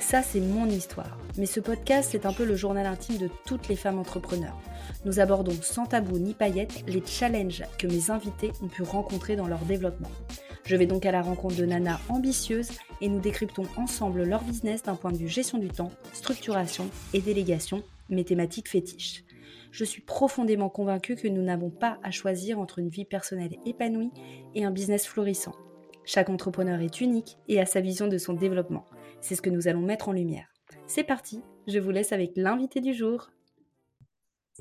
Ça, c'est mon histoire. Mais ce podcast, c'est un peu le journal intime de toutes les femmes entrepreneurs. Nous abordons sans tabou ni paillettes les challenges que mes invités ont pu rencontrer dans leur développement. Je vais donc à la rencontre de Nana ambitieuses et nous décryptons ensemble leur business d'un point de vue gestion du temps, structuration et délégation, mes thématiques fétiches. Je suis profondément convaincue que nous n'avons pas à choisir entre une vie personnelle épanouie et un business florissant. Chaque entrepreneur est unique et a sa vision de son développement. C'est ce que nous allons mettre en lumière. C'est parti, je vous laisse avec l'invité du jour.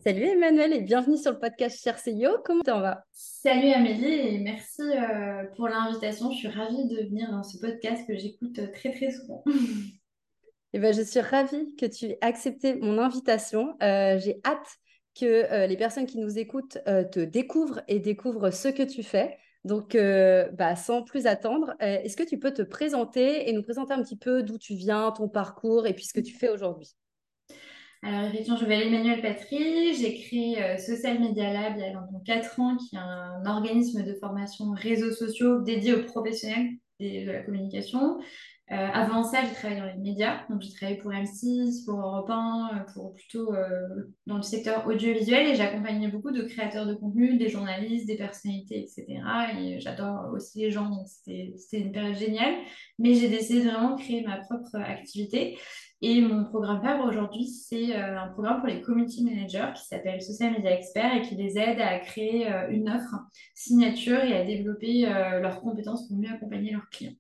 Salut Emmanuel et bienvenue sur le podcast Cher CEO. Comment t'en vas? Salut Amélie et merci euh, pour l'invitation. Je suis ravie de venir dans ce podcast que j'écoute euh, très très souvent. Et eh ben, je suis ravie que tu aies accepté mon invitation. Euh, j'ai hâte que les personnes qui nous écoutent te découvrent et découvrent ce que tu fais. Donc, bah, sans plus attendre, est-ce que tu peux te présenter et nous présenter un petit peu d'où tu viens, ton parcours et puis ce que tu fais aujourd'hui? Alors, effectivement, je m'appelle Emmanuel Patry. J'ai créé euh, Social Media Lab il y a environ 4 ans, qui est un organisme de formation réseaux sociaux dédié aux professionnels de la communication. Euh, avant ça, j'ai travaillé dans les médias. Donc, j'ai travaillé pour M6, pour Europe 1, euh, pour plutôt dans le secteur audiovisuel. Et j'accompagnais beaucoup de créateurs de contenu, des journalistes, des personnalités, etc. Et j'adore aussi les gens. Donc, c'était une période géniale. Mais j'ai décidé de vraiment créer ma propre activité. Et mon programme phare aujourd'hui, c'est euh, un programme pour les community managers qui s'appelle Social Media Expert et qui les aide à créer euh, une offre signature et à développer euh, leurs compétences pour mieux accompagner leurs clients.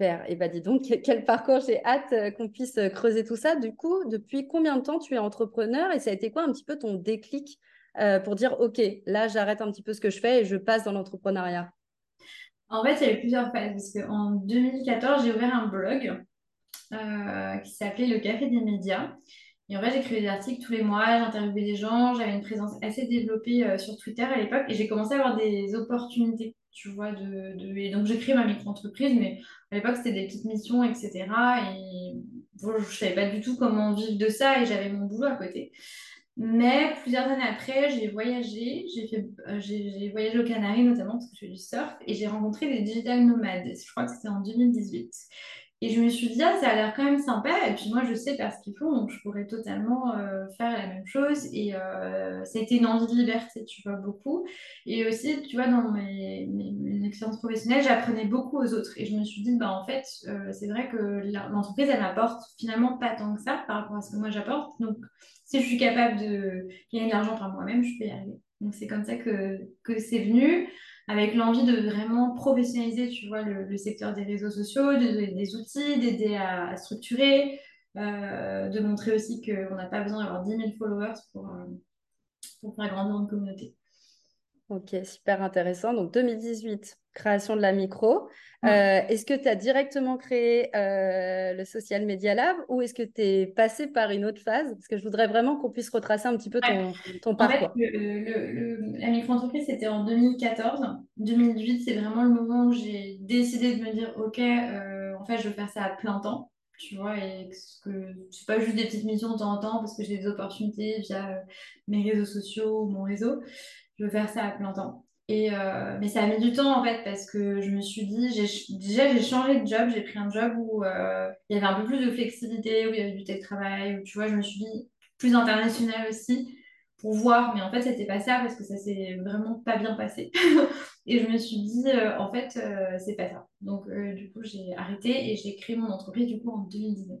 Super. Et bah dis donc, quel parcours, j'ai hâte qu'on puisse creuser tout ça. Du coup, depuis combien de temps tu es entrepreneur et ça a été quoi un petit peu ton déclic pour dire, OK, là, j'arrête un petit peu ce que je fais et je passe dans l'entrepreneuriat? En fait, il y a eu plusieurs phases parce qu'en 2014, j'ai ouvert un blog euh, qui s'appelait Le Café des médias. Et en fait, j'écrivais des articles tous les mois, j'interviewais des gens, j'avais une présence assez développée euh, sur Twitter à l'époque et j'ai commencé à avoir des opportunités, tu vois. De, de... Et donc, j'ai créé ma micro-entreprise, mais à l'époque, c'était des petites missions, etc. Et je ne savais pas du tout comment vivre de ça et j'avais mon boulot à côté. Mais plusieurs années après, j'ai voyagé, j'ai euh, j'ai voyagé aux Canaries notamment parce que je fais du surf et j'ai rencontré des digital nomades. Je crois que c'était en 2018. Et je me suis dit, ah, ça a l'air quand même sympa. Et puis moi, je sais faire ce qu'ils font, donc je pourrais totalement euh, faire la même chose. Et euh, c'était une envie de liberté, tu vois, beaucoup. Et aussi, tu vois, dans mes, mes, expériences professionnelles, j'apprenais beaucoup aux autres. Et je me suis dit, bah, en fait, euh, c'est vrai que l'entreprise, elle m'apporte finalement pas tant que ça par rapport à ce que moi j'apporte. Donc, si je suis capable de gagner de l'argent par moi-même, je peux y arriver. Donc, c'est comme ça que, que c'est venu avec l'envie de vraiment professionnaliser, tu vois, le, secteur des réseaux sociaux, de donner des outils, d'aider à, structurer, euh, de montrer aussi qu'on n'a pas besoin d'avoir 10 000 followers pour, euh, pour faire grandir une communauté. Ok, super intéressant. Donc 2018, création de la micro. Euh, est-ce que tu as directement créé euh, le Social Media Lab ou est-ce que tu es passé par une autre phase? Parce que je voudrais vraiment qu'on puisse retracer un petit peu ton, ton parcours. En fait, le, la micro-entreprise, c'était en 2014. 2018, c'est vraiment le moment où j'ai décidé de me dire, OK, euh, en fait, je veux faire ça à plein temps. Tu vois, et que c'est pas juste des petites missions de temps en temps parce que j'ai des opportunités via mes réseaux sociaux ou mon réseau je faire ça à plein temps. Et euh, mais ça a mis du temps en fait parce que je me suis dit, déjà j'ai changé de job, j'ai pris un job où euh, il y avait un peu plus de flexibilité, où il y avait du télétravail, où tu vois, je me suis dit plus international aussi pour voir, mais en fait c'était pas ça parce que ça s'est vraiment pas bien passé. et je me suis dit, euh, en fait, c'est pas ça. Donc du coup j'ai arrêté et j'ai créé mon entreprise du coup en 2019.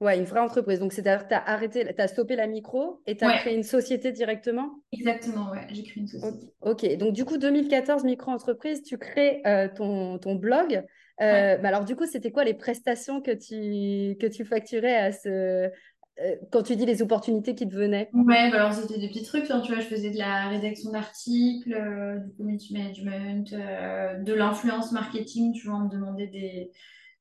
Ouais, une vraie entreprise. Donc, c'est-à-dire que tu as arrêté, tu as stoppé la micro et tu as créé une société directement? Exactement, ouais, j'ai créé une société. Ok, donc du coup, 2014, micro-entreprise, tu crées euh, ton, ton, blog. Euh, alors, du coup, c'était quoi les prestations que tu, que tu facturais à ce, quand tu dis les opportunités qui te venaient? Ouais, bah alors c'était des petits trucs. hein, tu vois, je faisais de la rédaction d'articles, euh, du community management, euh, de l'influence marketing. Tu vois, on me demandait des,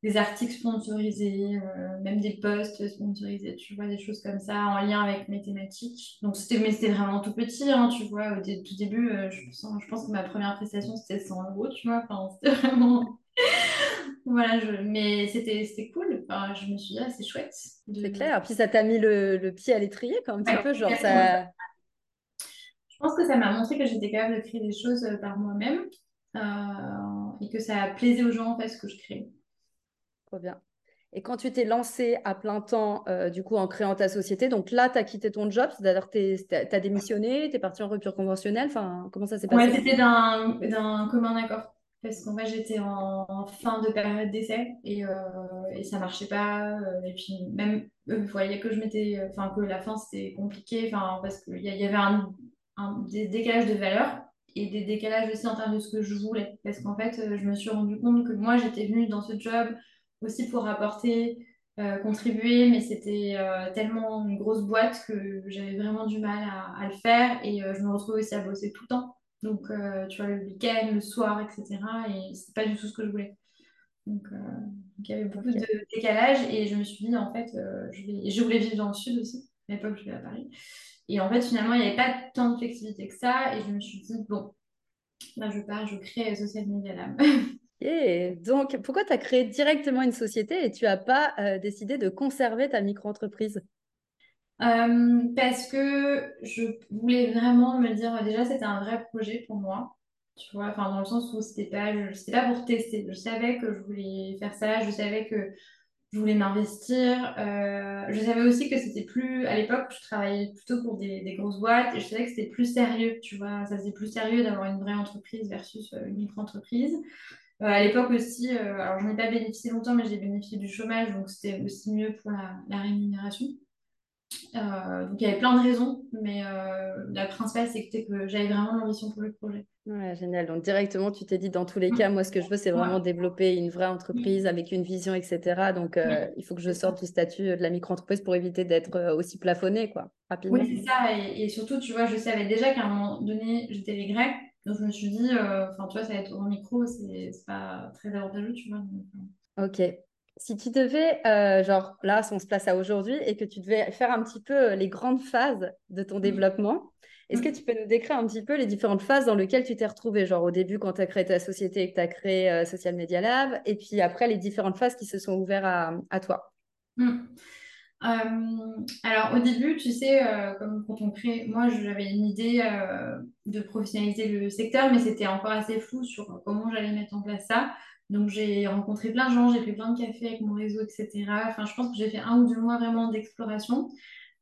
des articles sponsorisés, euh, même des posts sponsorisés, tu vois, des choses comme ça en lien avec mes thématiques. Donc, c'était, mais c'était vraiment tout petit, hein, tu vois. Au tout début, je, sens- je pense que ma première prestation, c'était 100 euros, tu vois. Enfin, c'était vraiment. Voilà, je... mais c'était c'était cool. Enfin, je me suis dit, ah, c'est chouette. C'est De... clair. Puis ça t'a mis le, le pied à l'étrier, quand un petit Ouais, peu, genre ça. Je pense que ça m'a montré que j'étais capable de créer des choses euh, par moi-même euh, et que ça plaisait aux gens en fait ce que je crée. Trop bien. Et quand tu t'es lancé à plein temps, euh, du coup, en créant ta société, donc là, tu as quitté ton job, c'est-à-dire que tu as démissionné, tu es parti en rupture conventionnelle, enfin, comment ça s'est Ouais, passé? c'était d'un d'un commun accord. Parce qu'en fait, j'étais en, en fin de période d'essai et, euh, et ça marchait pas. euh, et puis, même eux voyaient que je m'étais. Enfin, que la fin, c'était compliqué. Enfin, parce qu'il y, y avait un, un- des décalages de valeurs et des décalages aussi en termes de ce que je voulais. Parce qu'en fait, euh, je me suis rendu compte que moi, j'étais venue dans ce job aussi pour apporter, euh, contribuer, mais c'était euh, tellement une grosse boîte que j'avais vraiment du mal à, à le faire. Et euh, je me retrouvais aussi à bosser tout le temps. Donc, tu vois, le week-end, le soir, etc. Et c'est pas du tout ce que je voulais. Donc, il y avait beaucoup de décalage et je me suis dit, en fait, je vais... et je voulais vivre dans le sud aussi. À l'époque, je vivais à Paris. Et en fait, finalement, il n'y avait pas tant de flexibilité que ça. Et je me suis dit, bon, là, je pars, je crée Social Media Lab. Et donc, pourquoi tu as créé directement une société et tu n'as pas euh, décidé de conserver ta micro-entreprise? Euh, parce que je voulais vraiment me dire, déjà, c'était un vrai projet pour moi. Tu vois, enfin, dans le sens où c'était pas, je- pas pour tester. Je savais que je voulais faire ça, je savais que je voulais m'investir. Euh, je savais aussi que c'était plus, à l'époque, je travaillais plutôt pour des, des grosses boîtes et je savais que c'était plus sérieux, tu vois, ça faisait plus sérieux d'avoir une vraie entreprise versus une micro-entreprise. Euh, à l'époque aussi, euh, alors je n'ai pas bénéficié longtemps, mais j'ai bénéficié du chômage, donc c'était aussi mieux pour la, la rémunération. Euh, donc il y avait plein de raisons, mais la principale, c'était que j'avais vraiment l'ambition pour le projet. Ouais, génial. Donc, directement, tu t'es dit, dans tous les cas, moi, ce que je veux, c'est vraiment Ouais. développer une vraie entreprise avec une vision, etc. Donc, Ouais, il faut que je sorte du statut de la micro-entreprise pour éviter d'être aussi plafonné, quoi, Oui, rapidement. c'est ça. Et, et surtout, tu vois, je savais déjà qu'à un moment donné, j'étais les Grecs. Donc, je me suis dit, euh, enfin, tu vois, ça va être en micro, c'est pas très avantageux, tu vois. donc, euh. Ok. Si tu devais, euh, genre là, si on se place à aujourd'hui et que tu devais faire un petit peu les grandes phases de ton développement, est-ce que tu peux nous décrire un petit peu les différentes phases dans lesquelles tu t'es retrouvé, genre au début quand tu as créé ta société et que tu as créé euh, Social Media Lab, et puis après les différentes phases qui se sont ouvertes à, à toi? Mm. Euh, alors, au début, tu sais, euh, comme quand on crée, moi, j'avais une idée euh, de professionnaliser le secteur, mais c'était encore assez flou sur comment j'allais mettre en place ça. Donc, j'ai rencontré plein de gens, j'ai fait plein de cafés avec mon réseau, etc. Enfin, je pense que j'ai fait un ou deux mois vraiment d'exploration.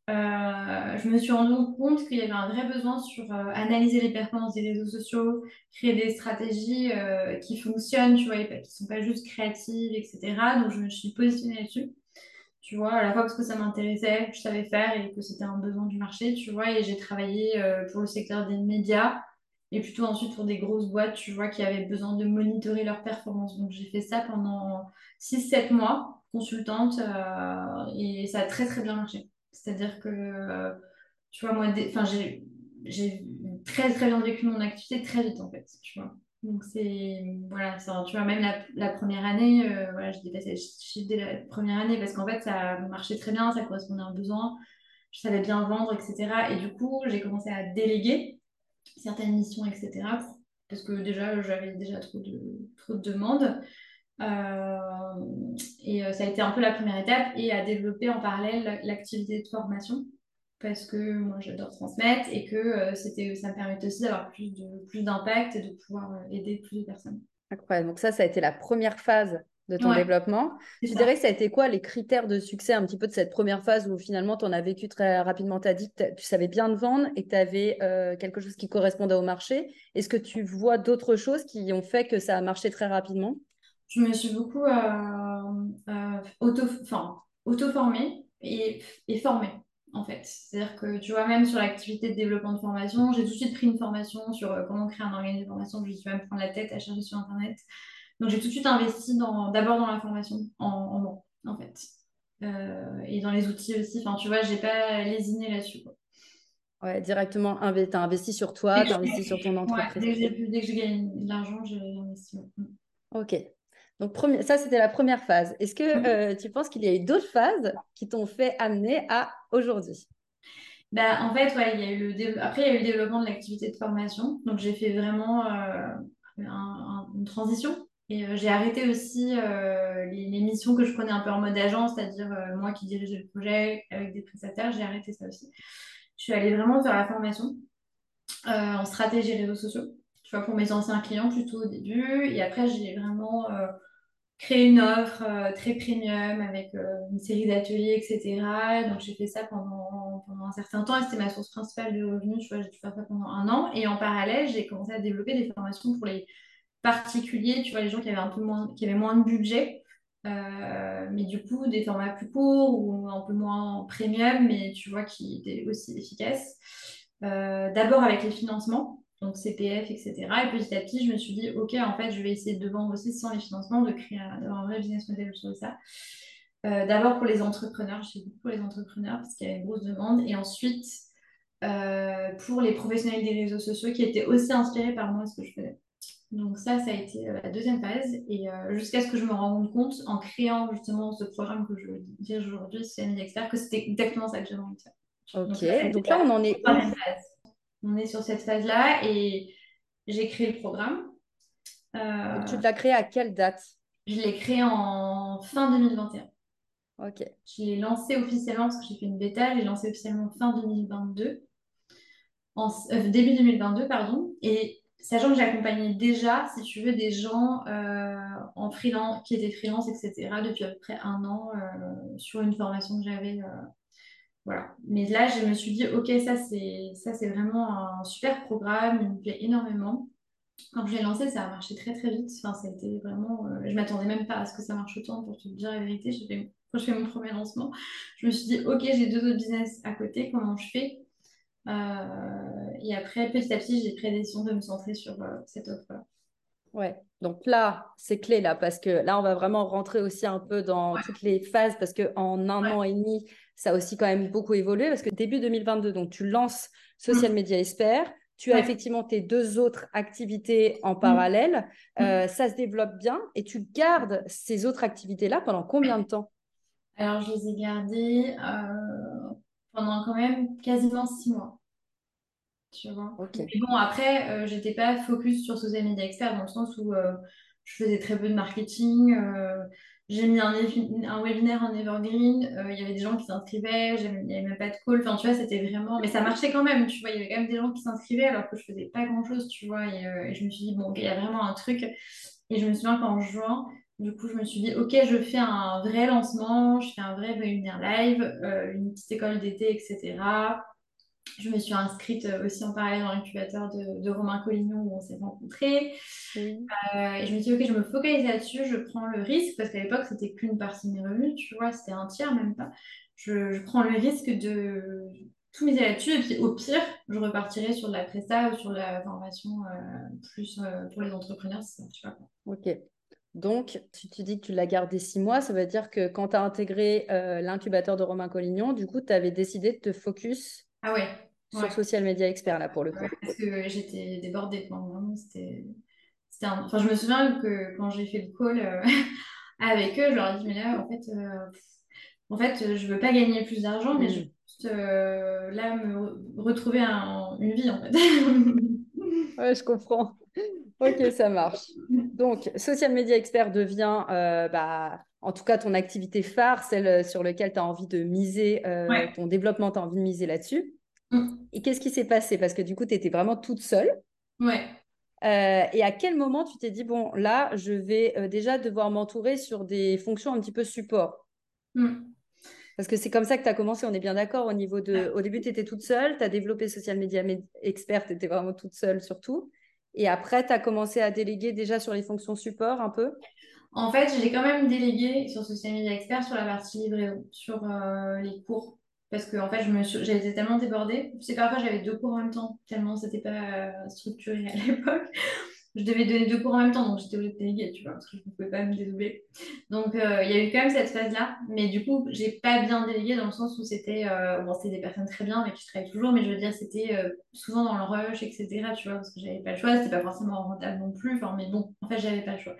Je me suis rendu compte qu'il y avait un vrai besoin sur analyser les performances des réseaux sociaux, créer des stratégies qui fonctionnent, tu vois, qui sont pas juste créatives, etc. Donc, je me suis positionnée là-dessus tu vois, à la fois parce que ça m'intéressait, je savais faire et que c'était un besoin du marché, tu vois, et j'ai travaillé euh, pour le secteur des médias et plutôt ensuite pour des grosses boîtes, tu vois, qui avaient besoin de monitorer leurs performances. Donc j'ai fait ça pendant six sept mois, consultante, euh, et ça a très très bien marché. C'est-à-dire que, euh, tu vois, moi, j'ai très très bien vécu mon activité très vite en fait, tu vois. Donc c'est voilà, tu vois même la, la première année, euh, voilà, j'ai dépassé le chiffre dès la première année parce qu'en fait ça marchait très bien, ça correspondait à un besoin, je savais bien vendre, etc. Et du coup j'ai commencé à déléguer certaines missions, etc. Parce que déjà j'avais déjà trop de trop de demandes. Euh, et euh, ça a été un peu la première étape et à développer en parallèle l'activité de formation parce que moi j'adore transmettre et que euh, c'était, ça me permettait aussi d'avoir plus de, plus d'impact et de pouvoir euh, aider plus de personnes. Incroyable. Donc ça, ça a été la première phase de ton Ouais, développement. Tu dirais que ça. a été quoi les critères de succès un petit peu de cette première phase où finalement tu en as vécu très rapidement, tu as dit que tu savais bien te vendre et que tu avais euh, quelque chose qui correspondait au marché. Est-ce que tu vois d'autres choses qui ont fait que ça a marché très rapidement? Je me suis beaucoup euh, euh, auto, auto-formée et, et formée, en fait. C'est-à-dire que, tu vois, même sur l'activité de développement de formation, j'ai tout de suite pris une formation sur euh, comment créer un organisme de formation. Je suis même prendre la tête à chercher sur Internet. Donc, j'ai tout de suite investi dans, d'abord dans la formation en, moi, en fait. et dans les outils aussi. Enfin, tu vois, j'ai pas lésiné là-dessus. Ouais, directement, tu as investi sur toi, tu as investi sur ton entreprise. dès, que j'ai gagné de l'argent, j'ai investi. Ok. Donc, ça, c'était la première phase. Est-ce que mm. euh, tu penses qu'il y a eu d'autres phases qui t'ont fait amener à aujourd'hui? Bah, En fait, ouais, il y a eu le après, il y a eu le développement de l'activité de formation. Donc, j'ai fait vraiment euh, une transition. Et euh, j'ai arrêté aussi les, les, missions que je prenais un peu en mode agence, c'est-à-dire moi qui dirigeais le projet avec des prestataires, j'ai arrêté ça aussi. Je suis allée vraiment faire la formation en stratégie réseaux sociaux, tu vois, pour mes anciens clients plutôt au début. Et après, j'ai vraiment euh, créé une offre euh, très premium avec une série d'ateliers, etc. Donc, j'ai fait ça pendant, pendant un certain temps et c'était ma source principale de revenus. Tu vois, j'ai dû faire ça pendant un an. Et en parallèle, j'ai commencé à développer des formations pour les particuliers, tu vois, les gens qui avaient un peu moins, qui avaient moins de budget. Euh, mais du coup, des formats plus courts ou un peu moins premium, mais tu vois, qui étaient aussi efficaces. Euh, d'abord avec les financements, donc CPF, etc. Et petit à petit, je me suis dit, OK, en fait, je vais essayer de vendre aussi sans les financements, de créer un, vrai business model sur ça. Euh, d'abord pour les entrepreneurs, je fais beaucoup pour les entrepreneurs parce qu'il y a une grosse demande. Et ensuite, pour les professionnels des réseaux sociaux qui étaient aussi inspirés par moi, ce que je faisais. Donc ça, ça a été euh, la deuxième phase. Et euh, jusqu'à ce que je me rende compte, en créant justement ce programme que je dirige aujourd'hui, c'est Expert, que c'était exactement ça que j'avais envie de faire. Ok, donc, là, on en est On est sur cette phase-là et j'ai créé le programme. Euh, tu l'as créé à quelle date? Je l'ai créé en fin 2021. Ok. Je l'ai lancé officiellement parce que j'ai fait une bêta, je l'ai lancé officiellement fin 2022. En, début 2022, pardon. Et sachant que j'accompagnais déjà, si tu veux, des gens euh, en freelance, qui étaient freelance, etc., depuis à peu près un an euh, sur une formation que j'avais. Euh, voilà. Mais là, je me suis dit, OK, ça, c'est, ça, c'est vraiment un super programme, il me plaît énormément. Quand je l'ai lancé, ça a marché très, très vite. Enfin, ça a été vraiment. je m'attendais même pas à ce que ça marche autant, pour te dire la vérité. quand je fais mon premier lancement, je me suis dit, OK, j'ai deux autres business à côté, comment je fais? Euh, et après, petit à petit, j'ai pris la décision de me centrer sur euh, cette offre-là. Ouais, donc là, c'est clé là, parce que là, on va vraiment rentrer aussi un peu dans toutes les phases, parce qu'en un an et demi, ça a aussi quand même beaucoup évolué, parce que début 2022, donc tu lances Social mm. Media Expert, tu as effectivement tes deux autres activités en mm. parallèle, mm. Euh, ça se développe bien, et tu gardes ces autres activités-là pendant combien de temps? Alors, je les ai gardées pendant quand même quasiment six mois. Tu vois. Mais bon, après, euh, j'étais pas focus sur Social Media Expert dans le sens où euh, je faisais très peu de marketing. Euh, j'ai mis un, un, webinaire en evergreen. Il y avait des gens qui s'inscrivaient. Il n'y avait même pas de call. Enfin, tu vois, c'était vraiment. Mais ça marchait quand même. Tu vois, il y avait quand même des gens qui s'inscrivaient alors que je faisais pas grand chose. Tu vois. Et, je me suis dit, bon, il y a vraiment un truc. Et je me souviens qu'en juin, du coup, je me suis dit, OK, je fais un vrai lancement, je fais un vrai webinaire live, euh, une petite école d'été, etc. Je me suis inscrite euh, aussi en parallèle dans l'incubateur de, Romain Collignon où on s'est rencontrés. Euh, et je me suis dit, OK, je me focalise là-dessus, je prends le risque, parce qu'à l'époque, c'était qu'une partie de mes revenus, tu vois, c'était un tiers même pas. Je, prends le risque de tout miser là-dessus, et puis au pire, je repartirai sur de la presta ou sur la formation plus pour les entrepreneurs, ça pas. Ok. Donc, si tu dis que tu l'as gardé six mois, ça veut dire que quand tu as intégré euh, l'incubateur de Romain Collignon, du coup, tu avais décidé de te focus ah ouais, sur Social Media Expert, là, pour le coup. parce que j'étais débordée. c'était, enfin, je me souviens que quand j'ai fait le call euh, avec eux, je leur ai dit, mais là, en fait, euh, en fait je veux pas gagner plus d'argent, mais je mm. veux juste là me retrouver une vie, en fait. ouais, je comprends. Ok, ça marche. Donc, Social Media Expert devient, euh, bah, en tout cas, ton activité phare, celle euh, sur laquelle tu as envie de miser, euh, ton développement, tu as envie de miser là-dessus. Mm. Et qu'est-ce qui s'est passé? Parce que du coup, tu étais vraiment toute seule. Ouais. et à quel moment tu t'es dit, bon, là, je vais déjà devoir m'entourer sur des fonctions un petit peu support? Mm. Parce que c'est comme ça que tu as commencé, on est bien d'accord. Au niveau de, au début, tu étais toute seule, tu as développé Social Media Expert, tu étais vraiment toute seule surtout. Et après, tu as commencé à déléguer déjà sur les fonctions support un peu? En fait, j'ai quand même délégué sur Social Media Expert sur la partie livraison, sur euh, les cours. Parce que en fait, j'étais tellement débordée. Sais, parfois, j'avais deux cours en même temps, tellement c'était pas euh, structuré à l'époque. je devais donner deux cours en même temps, donc j'étais obligée de déléguer, tu vois, parce que je ne pouvais pas me dédoubler. Donc, euh, il y a eu quand même cette phase-là. Mais du coup, j'ai pas bien délégué dans le sens où c'était bon, c'était des personnes très bien, mais qui travaillaient toujours, mais je veux dire, c'était souvent dans le rush, etc., tu vois, parce que j'avais pas le choix, c'était pas forcément rentable non plus. Mais bon, en fait, j'avais pas le choix.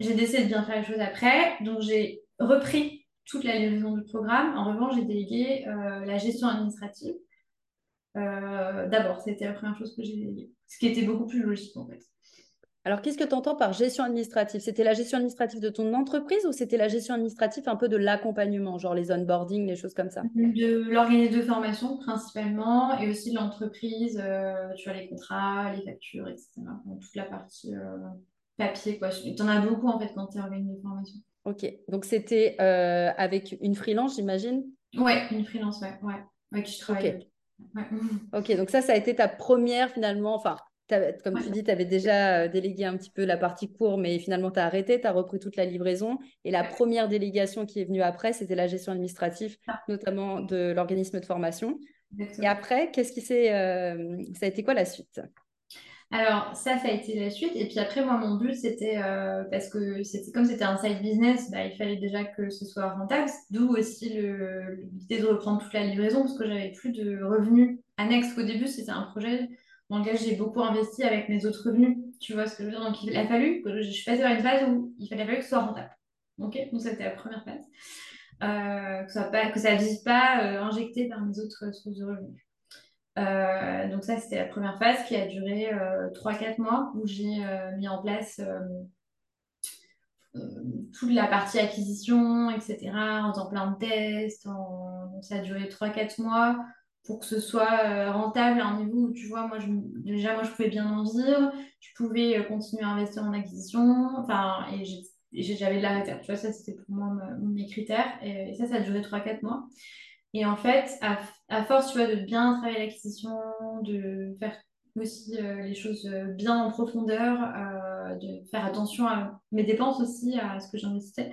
J'ai décidé de bien faire les choses après, donc j'ai repris toute la livraison du programme. En revanche, j'ai délégué la gestion administrative. D'abord, c'était la première chose que j'ai déléguée, ce qui était beaucoup plus logique en fait. Alors, qu'est-ce que tu entends par gestion administrative? C'était la gestion administrative de ton entreprise ou c'était la gestion administrative un peu de l'accompagnement, genre les onboarding, les choses comme ça? De l'organisme de formation principalement et aussi de l'entreprise, euh, tu vois, les contrats, les factures, etc. toute la partie euh, papier, quoi. Tu en as beaucoup en fait quand tu es organisme de formation. Ok, donc c'était euh, avec une freelance, j'imagine? Ouais, une freelance, ouais, ouais, avec qui je travaille. ok, donc ça, ça a été ta première finalement, enfin, comme tu dis, tu avais déjà euh, délégué un petit peu la partie cours, mais finalement, tu as arrêté, tu as repris toute la livraison. Et la première délégation qui est venue après, c'était la gestion administrative, ah. notamment de l'organisme de formation. Et après, qu'est-ce qui s'est, euh, ça a été quoi la suite? Alors ça, ça a été la suite. Et puis après, moi, mon but, c'était euh, parce que c'était comme c'était un side business, bah, il fallait déjà que ce soit rentable. D'où aussi l'idée de reprendre toute la livraison parce que j'avais plus de revenus annexes. Au début, c'était un projet dans lequel j'ai beaucoup investi avec mes autres revenus. Tu vois ce que je veux dire? Donc, il a fallu que je suis passée par une phase où il fallait que ce soit rentable. Ok? Donc, c'était la première phase. Euh, ça que ça ne vise pas euh, injecté par mes autres sources de revenus. Euh, donc, ça, c'était la première phase qui a duré 3-4 mois où j'ai mis en place toute la partie acquisition, etc., en faisant plein de tests. ça a duré 3-4 mois pour que ce soit euh, rentable à un niveau où, tu vois, moi, je, déjà, moi, je pouvais bien en vivre, je pouvais euh, continuer à investir en acquisition, et j'avais de la réserve. Tu vois, ça, c'était pour moi mes critères. Et, ça, ça a duré 3-4 mois. Et en fait, à, force, tu vois, de bien travailler l'acquisition, de faire aussi euh, les choses bien en profondeur, de faire attention à mes dépenses aussi, à ce que j'investissais,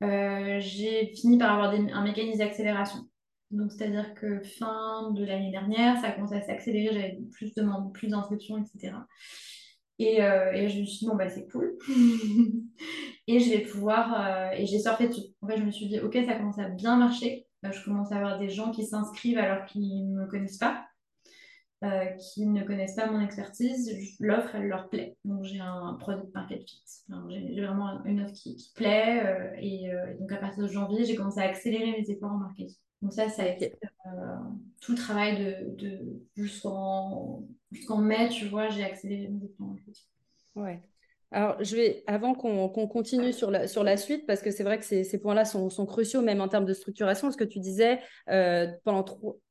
j'ai fini par avoir un mécanisme d'accélération. Donc, c'est-à-dire que fin de l'année dernière, ça a commencé à s'accélérer, j'avais plus de demandes, plus d'inscriptions, etc. Et, euh, je me suis dit, bon, bah, c'est cool. et je vais pouvoir. Euh, et j'ai surfé dessus. En fait, je me suis dit, ok, ça commence à bien marcher. Euh, je commence à avoir des gens qui s'inscrivent alors qu'ils ne me connaissent pas, qui ne connaissent pas mon expertise. L'offre, elle leur plaît. Donc, j'ai un product market fit. J'ai vraiment une offre qui, qui plaît. et donc, à partir de janvier, j'ai commencé à accélérer mes efforts en marketing. Donc ça, ça a été euh, tout le travail de, de jusqu'en mai, tu vois, j'ai accéléré mes plans. Ouais. Alors, je vais, avant qu'on continue sur la, sur la suite, parce que c'est vrai que ces, ces points-là sont, sont, cruciaux, même en termes de structuration, ce que tu disais, euh, pendant,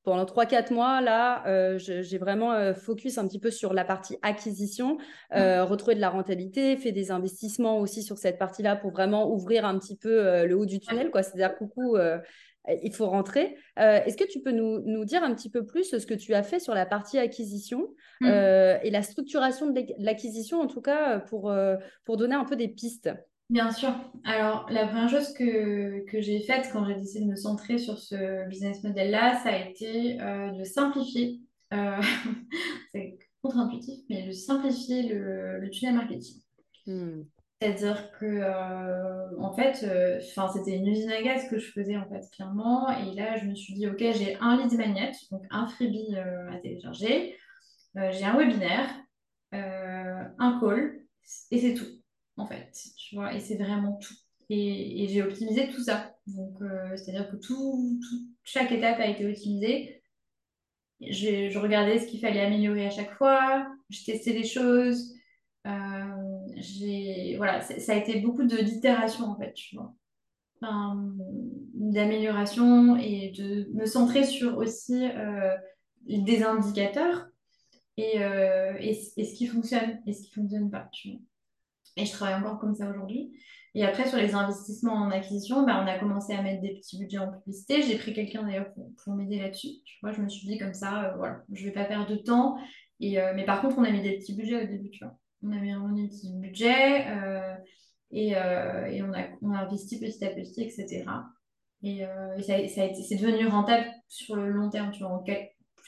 pendant 3-4 mois, là, euh, j'ai vraiment focus un petit peu sur la partie acquisition, retrouver de la rentabilité, fait des investissements aussi sur cette partie-là pour vraiment ouvrir un petit peu le haut du tunnel, quoi. C'est-à-dire, coucou, il faut rentrer. Euh, est-ce que tu peux nous, dire un petit peu plus ce que tu as fait sur la partie acquisition hmm. euh, et la structuration de l'acquisition, en tout cas, pour, euh, pour donner un peu des pistes? Bien sûr. Alors, la première chose que, j'ai faite quand j'ai décidé de me centrer sur ce business model-là, ça a été de simplifier. c'est contre-intuitif, mais de simplifier le, tunnel marketing. Hmm. C'est-à-dire que, euh, en fait, euh, c'était une usine à gaz que je faisais, en fait, clairement. Et là, je me suis dit, OK, j'ai un lead magnet, donc un freebie euh, à télécharger. j'ai un webinaire, un call, et c'est tout, en fait. Tu vois, et c'est vraiment tout. Et, j'ai optimisé tout ça. Donc, c'est-à-dire que tout, chaque étape a été optimisée. Je, je regardais ce qu'il fallait améliorer à chaque fois. Je testais des choses j'ai voilà, ça a été beaucoup de d'itération en fait, tu vois. d'amélioration et de me centrer sur aussi euh, des indicateurs et, euh, et, ce qui fonctionne et ce qui fonctionne pas, tu vois. Et je travaille encore comme ça aujourd'hui. Et après, sur les investissements en acquisition, bah, on a commencé à mettre des petits budgets en publicité. J'ai pris quelqu'un d'ailleurs pour, pour m'aider là-dessus. Tu vois, je me suis dit comme ça, euh, voilà, je vais pas perdre de temps. Et, mais par contre, on a mis des petits budgets au début, tu vois on avait un petit budget euh, et, euh, et on, a, on, a, investi petit à petit, etc. Et, euh, et ça, ça, a été, c'est devenu rentable sur le long terme, tu vois,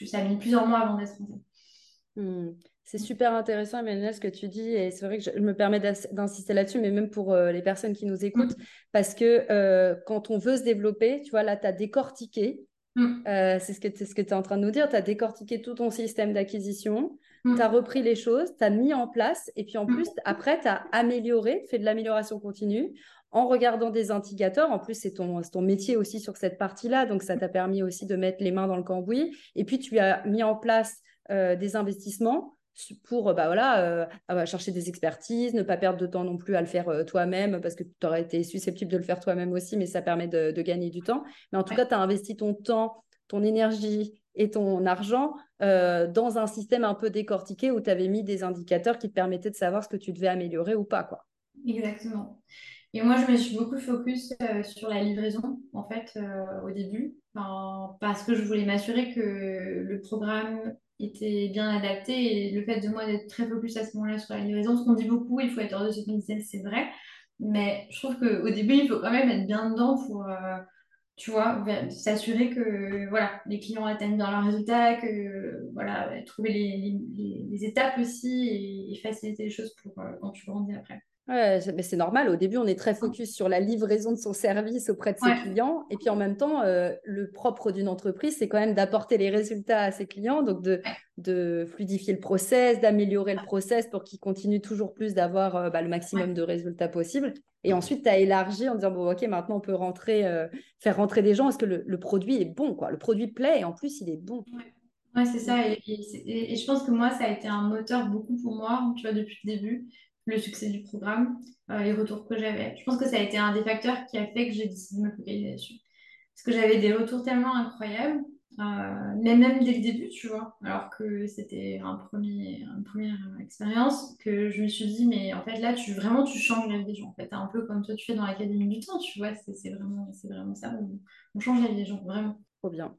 ça a mis plusieurs mois avant d'être rentable. Hmm. C'est super intéressant, Emmanuel, ce que tu dis. Et c'est vrai que je, me permets d'insister là-dessus, mais même pour euh, les personnes qui nous écoutent, mm. parce que euh, quand on veut se développer, tu vois, là, tu as décortiqué. Mm. Euh, c'est ce que tu es en train de nous dire. Tu as décortiqué tout ton système d'acquisition. Mm. Tu as repris les choses, tu as mis en place. Et puis en plus, après, tu as amélioré, fait de l'amélioration continue en regardant des indicateurs. En plus, c'est ton, ton métier aussi sur cette partie-là. Donc, ça t'a permis aussi de mettre les mains dans le cambouis. Et puis, tu as mis en place des investissements pour bah voilà, euh, chercher des expertises, ne pas perdre de temps non plus à le faire euh, toi-même, parce que tu aurais été susceptible de le faire toi-même aussi, mais ça permet de, gagner du temps. Mais en tout cas, tu as investi ton temps, ton énergie et ton argent euh, dans un système un peu décortiqué où tu avais mis des indicateurs qui te permettaient de savoir ce que tu devais améliorer ou pas. Quoi. Exactement. Et moi, je me suis beaucoup focus sur la livraison, en fait, au début, parce que je voulais m'assurer que le programme était bien adapté. Et le fait de moi d'être très focus à ce moment-là sur la livraison, ce qu'on dit beaucoup, il faut être hors de ce business, c'est vrai. Mais je trouve qu'au début, il faut quand même être bien dedans pour, euh, tu vois, s'assurer que voilà, les clients atteignent dans leurs résultats, que voilà, trouver les, les, étapes aussi et, faciliter les choses pour euh, quand tu grandis après. Ouais, mais c'est normal. Au début, on est très focus sur la livraison de son service auprès de ses clients. Et puis en même temps, euh, le propre d'une entreprise, c'est quand même d'apporter les résultats à ses clients, donc de, de fluidifier le process, d'améliorer le process pour qu'ils continuent toujours plus d'avoir euh, bah, le maximum de résultats possible. Et ensuite, tu as élargi en disant, bon, OK, maintenant on peut rentrer, euh, faire rentrer des gens parce que le, produit est bon, quoi? Le produit plaît et en plus, il est bon. Ouais, c'est ça. Et, et, je pense que moi, ça a été un moteur beaucoup pour moi, tu vois, depuis le début le succès du programme, euh, les retours que j'avais. Je pense que ça a été un des facteurs qui a fait que j'ai décidé de me focaliser dessus. Parce que j'avais des retours tellement incroyables, euh, mais même dès le début, tu vois, alors que c'était un premier, une première expérience, que je me suis dit, mais en fait là, tu vraiment, tu changes la vie des gens. En fait, un peu comme toi, tu fais dans l'Académie du temps, tu vois, c'est vraiment, vraiment ça. On, on change la vie des gens, vraiment. Trop bien.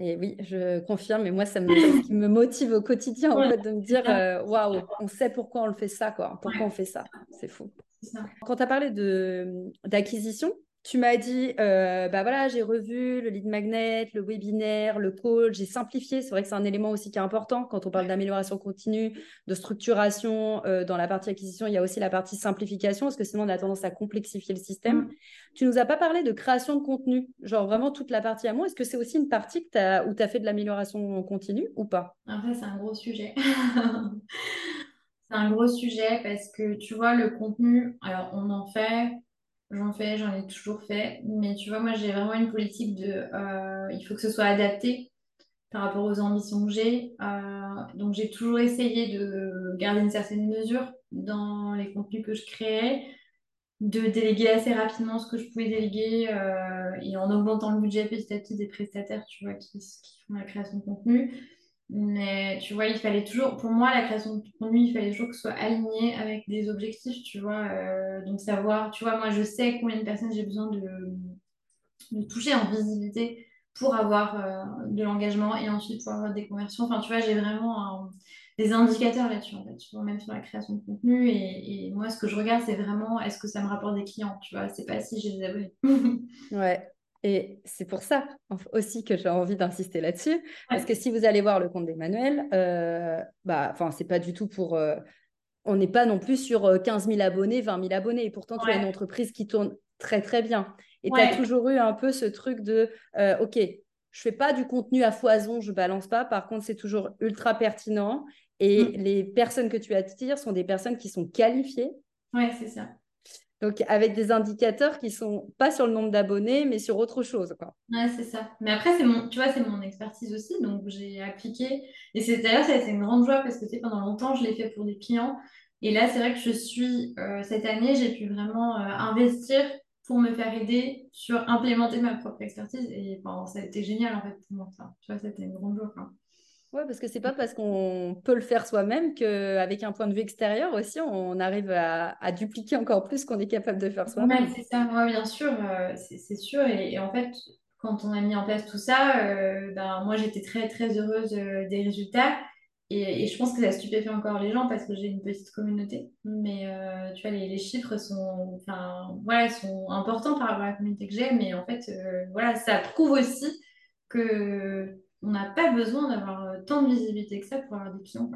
Et oui, je confirme. Et moi, ça me, me motive au quotidien, en fait, de me dire, euh, waouh, on sait pourquoi on le fait ça, quoi. Pourquoi on fait ça. C'est fou. Quand tu as parlé d'acquisition, tu m'as dit, euh, bah voilà, j'ai revu le lead magnet, le webinaire, le call, j'ai simplifié. C'est vrai que c'est un élément aussi qui est important quand on parle d'amélioration continue, de structuration. Euh, dans la partie acquisition, il y a aussi la partie simplification, parce que sinon on a tendance à complexifier le système. Mm. Tu nous as pas parlé de création de contenu, genre vraiment toute la partie à moi. Est-ce que c'est aussi une partie que as, où tu as fait de l'amélioration continue ou pas? Fait, c'est un gros sujet. c'est un gros sujet parce que tu vois, le contenu, alors on en fait J'en fais, j'en ai toujours fait. Mais tu vois, moi, j'ai vraiment une politique de. Euh, il faut que ce soit adapté par rapport aux ambitions que j'ai. Euh, donc, j'ai toujours essayé de garder une certaine mesure dans les contenus que je créais, de déléguer assez rapidement ce que je pouvais déléguer euh, et en augmentant le budget petit à petit des prestataires, tu vois, qui, qui font la création de contenu. Mais tu vois, il fallait toujours, pour moi, la création de contenu, il fallait toujours que ce soit aligné avec des objectifs, tu vois. Euh, donc, savoir, tu vois, moi, je sais combien de personnes j'ai besoin de, de, toucher en visibilité pour avoir euh, de l'engagement et ensuite pour avoir des conversions. Enfin, tu vois, j'ai vraiment des indicateurs là-dessus, en fait, tu vois, même sur la création de contenu. Et, et moi, ce que je regarde, c'est vraiment est-ce que ça me rapporte des clients, tu vois? C'est pas si j'ai des abonnés. ouais. Et c'est pour ça aussi que j'ai envie d'insister là-dessus. Parce que si vous allez voir le compte d'Emmanuel, euh, bah, c'est pas du tout pour. Euh, on n'est pas non plus sur 15 euh, 000 abonnés, 20 000 abonnés. Et pourtant, tu as une entreprise qui tourne très, très bien. Et tu as toujours eu un peu ce truc de OK, je fais pas du contenu à foison, je balance pas. Par contre, c'est toujours ultra pertinent. Et mm. les personnes que tu attires sont des personnes qui sont qualifiées. Ouais, c'est ça. Donc, avec des indicateurs qui sont pas sur le nombre d'abonnés, mais sur autre chose. Quoi. Ouais, c'est ça. Mais après, c'est mon, tu vois, c'est mon expertise aussi. Donc, j'ai appliqué. Et c'est d'ailleurs, ça a été une grande joie parce que tu sais, pendant longtemps, je l'ai fait pour des clients. Et là, c'est vrai que je suis, euh, cette année, j'ai pu vraiment euh, investir pour me faire aider sur implémenter ma propre expertise. Et ça a été génial, en fait, pour moi. Ça. Tu vois, c'était une grande joie. Quoi. Oui, parce que c'est pas parce qu'on peut le faire soi-même qu'avec un point de vue extérieur aussi, on arrive à, dupliquer encore plus qu'on est capable de faire soi-même. Oui, c'est ça, bien sûr, euh, c'est sûr. Et, en fait, quand on a mis en place tout ça, euh, ben, moi j'étais très très heureuse euh, des résultats. Et, je pense que ça stupéfie encore les gens parce que j'ai une petite communauté. Mais tu vois, les, chiffres sont, voilà, sont importants par rapport à la communauté que j'ai. Mais en fait, voilà, ça prouve aussi que on n'a pas besoin d'avoir euh, tant de visibilité que ça pour avoir des clients.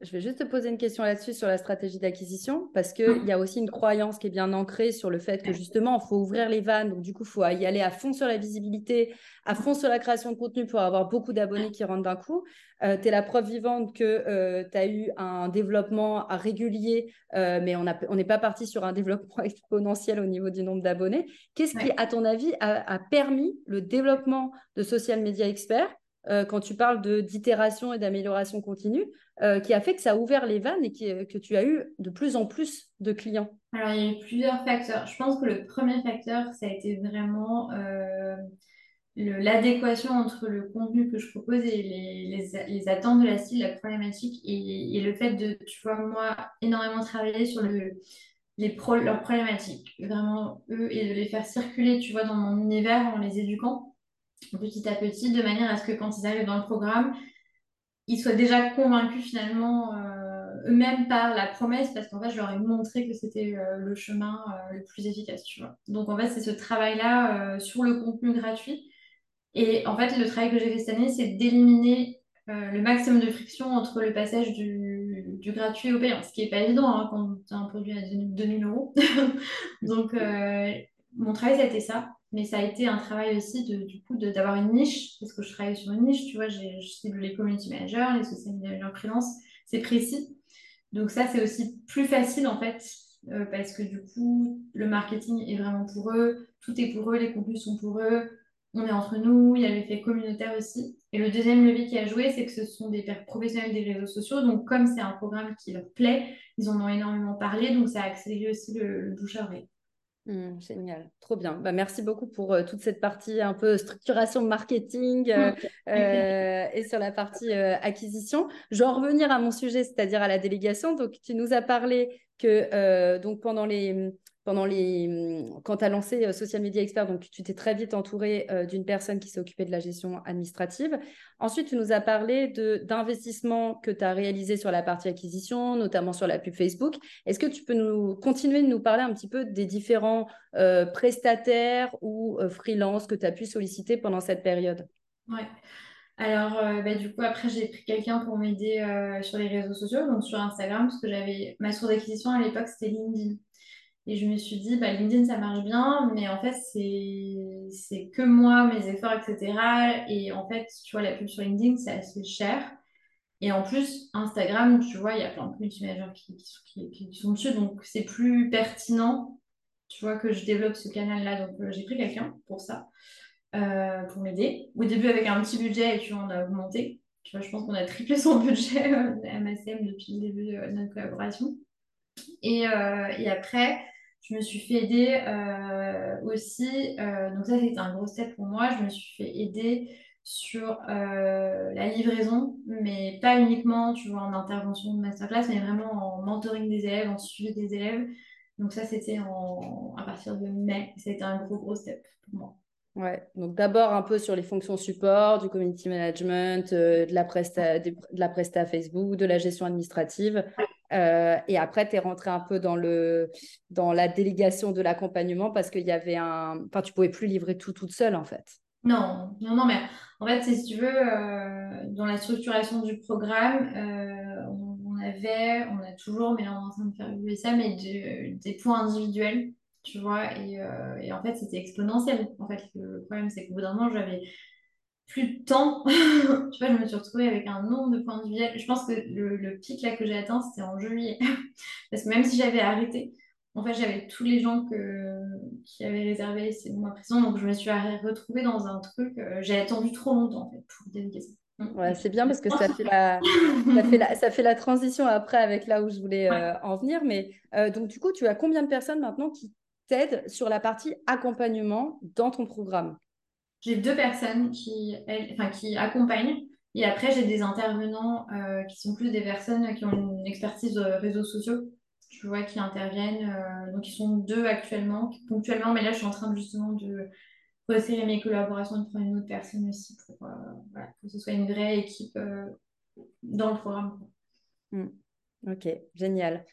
je vais juste te poser une question là-dessus sur la stratégie d'acquisition, parce qu'il y a aussi une croyance qui est bien ancrée sur le fait que justement, il faut ouvrir les vannes. Donc, du coup, il faut y aller à fond sur la visibilité, à fond sur la création de contenu pour avoir beaucoup d'abonnés qui rentrent d'un coup. Euh, tu es la preuve vivante que euh, tu as eu un développement régulier, euh, mais on n'est pas parti sur un développement exponentiel au niveau du nombre d'abonnés. Qu'est-ce qui, à ton avis, a, a, permis le développement de Social Media Expert quand tu parles d'itération et d'amélioration continue euh, qui a fait que ça a ouvert les vannes et euh, que tu as eu de plus en plus de clients. Alors, il y a eu plusieurs facteurs. Je pense que le premier facteur, ça a été vraiment euh, l'adéquation entre le contenu que je propose et les, attentes de la cible, la problématique, et, le fait de, tu vois, moi, énormément travailler sur le, les leurs problématiques, vraiment eux, et de les faire circuler, tu vois, dans mon univers en les éduquant petit à petit, de manière à ce que quand ils arrivent dans le programme, ils soient déjà convaincus finalement euh, eux-mêmes par la promesse, parce qu'en fait, je leur ai montré que c'était euh, le chemin euh, le plus efficace, tu vois. Donc, en fait, c'est ce travail-là sur le contenu gratuit. Et en fait, le travail que j'ai fait cette année, c'est d'éliminer le maximum de friction entre le passage du, gratuit au payant, ce qui n'est pas évident hein, quand tu un produit à 2000 euros. Donc, mon travail, c'était ça. Mais ça a été un travail aussi de, du coup d'avoir une niche, parce que je travaille sur une niche, tu vois, je cible les community managers, les social media freelance, c'est précis. Donc ça, c'est aussi plus facile en fait, euh, parce que du coup, le marketing est vraiment pour eux, tout est pour eux, les contenus sont pour eux, on est entre nous, il y a l'effet communautaire aussi. Et le deuxième levier qui a joué, c'est que ce sont des professionnels des réseaux sociaux, donc comme c'est un programme qui leur plaît, ils en ont énormément parlé, donc ça a accéléré aussi le, le bouche à oreille. Mmh, génial, trop bien. Bah, merci beaucoup pour euh, toute cette partie un peu structuration marketing euh, euh, et sur la partie acquisition. Je vais en revenir à mon sujet, c'est-à-dire à la délégation. Donc, tu nous as parlé que donc pendant les pendant les, mmh, quand tu as lancé euh, Social Media Expert, donc tu t'es très vite entouré euh, d'une personne qui s'est occupée de la gestion administrative. Ensuite, tu nous as parlé d'investissements que tu as réalisés sur la partie acquisition, notamment sur la pub Facebook. Est-ce que tu peux nous continuer de nous parler un petit peu des différents euh, prestataires ou freelance que tu as pu solliciter pendant cette période? Ouais. Alors, bah, du coup, après, j'ai pris quelqu'un pour m'aider sur les réseaux sociaux, donc sur Instagram, parce que j'avais ma source d'acquisition à l'époque, c'était LinkedIn. Et je me suis dit, bah, LinkedIn, ça marche bien, mais en fait, c'est que moi, mes efforts, etc. Et en fait, tu vois, la pub sur LinkedIn, c'est assez cher. Et en plus, Instagram, tu vois, il y a plein de community qui, qui, sont dessus, donc c'est plus pertinent, tu vois, que je développe ce canal-là. Donc, euh, j'ai pris quelqu'un pour ça, euh, pour m'aider. Au début, avec un petit budget, et tu vois, on a augmenté. Tu vois, je pense qu'on a triplé son budget euh, à depuis le début de notre collaboration. Et, et après, je me suis fait aider euh, aussi, euh, donc ça c'était un gros step pour moi, je me suis fait aider sur euh, la livraison, mais pas uniquement, tu vois, en intervention de masterclass, mais vraiment en mentoring des élèves, en suivi des élèves. Donc ça c'était à partir de mai, ça a été un gros gros step pour moi. Ouais, donc d'abord un peu sur les fonctions support, du community management, de, la presta, de, la presta Facebook, de la gestion administrative. Euh, et après, tu es rentré un peu dans, le, dans la délégation de l'accompagnement parce qu'il y avait un. Enfin, tu pouvais plus livrer tout toute seule, en fait. Non, non, non, mais en fait, si tu veux, euh, dans la structuration du programme, euh, on, avait, on a toujours, mais on est en train de faire évoluer ça, mais des points individuels, tu vois, et, et en fait, c'était exponentiel. En fait, le problème, c'est qu'au bout d'un moment, j'avais plus de temps. tu vois, je me suis retrouvée avec un nombre de points individuels. Je pense que le, pic là que j'ai atteint, c'était en juillet. Parce que même si j'avais arrêté, en fait, j'avais tous les gens que, qui avaient réservé ces mois présents. Donc, je me suis retrouvée dans un truc. Euh, j'ai attendu trop longtemps, en fait, pour ça. Mm. Ouais, c'est bien parce que ça fait, la, ça, fait la, ça fait la transition après avec là où je voulais euh, en venir. Mais euh, donc, du coup, tu as combien de personnes maintenant qui t'aident sur la partie accompagnement dans ton programme? J'ai deux personnes qui, enfin, qui accompagnent. Et après, j'ai des intervenants euh, qui sont plus des personnes qui ont une expertise de réseaux sociaux, tu vois, qui interviennent. Euh, donc, ils sont deux actuellement, ponctuellement. Mais là, je suis en train justement de resserrer mes collaborations de prendre une autre personne aussi pour euh, que ce soit une vraie équipe dans le programme. Hmm. Ok, génial.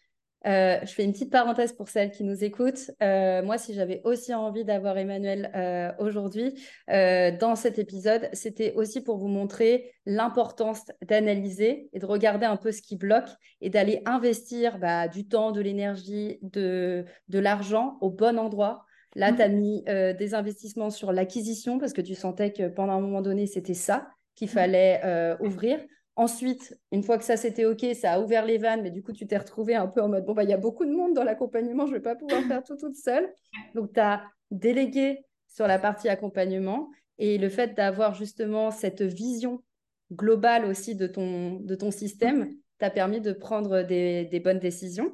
Euh, je fais une petite parenthèse pour celles qui nous écoutent. Euh, moi, si j'avais aussi envie d'avoir Emmanuel euh, aujourd'hui dans cet épisode, c'était aussi pour vous montrer l'importance d'analyser et de regarder un peu ce qui bloque et d'aller investir bah, du temps, de l'énergie, de, de l'argent au bon endroit. Là, tu as mis des investissements sur l'acquisition parce que tu sentais que pendant un moment donné, c'était ça qu'il fallait ouvrir. Ensuite, une fois que ça c'était OK, ça a ouvert les vannes, mais du coup, tu t'es retrouvé un peu en mode bon, bah, il y a beaucoup de monde dans l'accompagnement, je ne vais pas pouvoir faire tout toute seule. Donc, tu as délégué sur la partie accompagnement et le fait d'avoir justement cette vision globale aussi de ton, de ton système t'a permis de prendre des, des bonnes décisions.